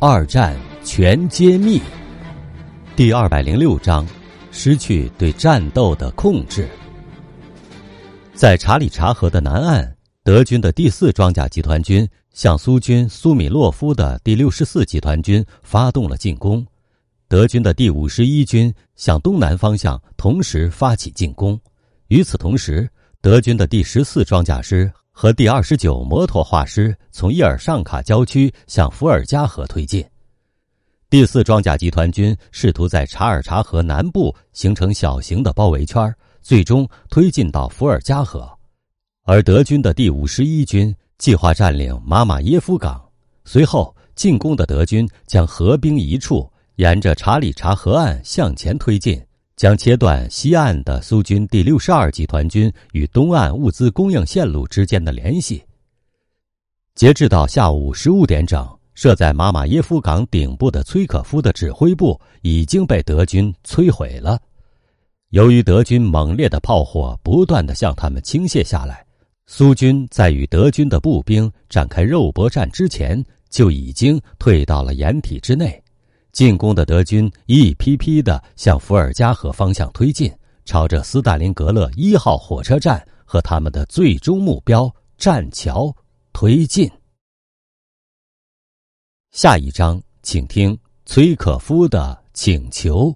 二战全揭秘。第二百零六章：失去对战斗的控制。在查理察河的南岸，德军的第四装甲集团军向苏军苏米洛夫的第六十四集团军发动了进攻。德军的第五十一军向东南方向同时发起进攻。与此同时，德军的第十四装甲师。和第二十九摩托化师从伊尔尚卡郊区向伏尔加河推进，第四装甲集团军试图在查尔察河南部形成小型的包围圈，最终推进到伏尔加河，而德军的第五十一军计划占领马马耶夫港，随后进攻的德军将合兵一处，沿着查理察河岸向前推进。将切断西岸的苏军第六十二集团军与东岸物资供应线路之间的联系。截至到下午十五点整，设在马马耶夫港顶部的崔可夫的指挥部已经被德军摧毁了。由于德军猛烈的炮火不断的向他们倾泻下来，苏军在与德军的步兵展开肉搏战之前就已经退到了掩体之内。进攻的德军一批批的向伏尔加河方向推进，朝着斯大林格勒一号火车站和他们的最终目标栈桥推进。下一章，请听崔可夫的请求。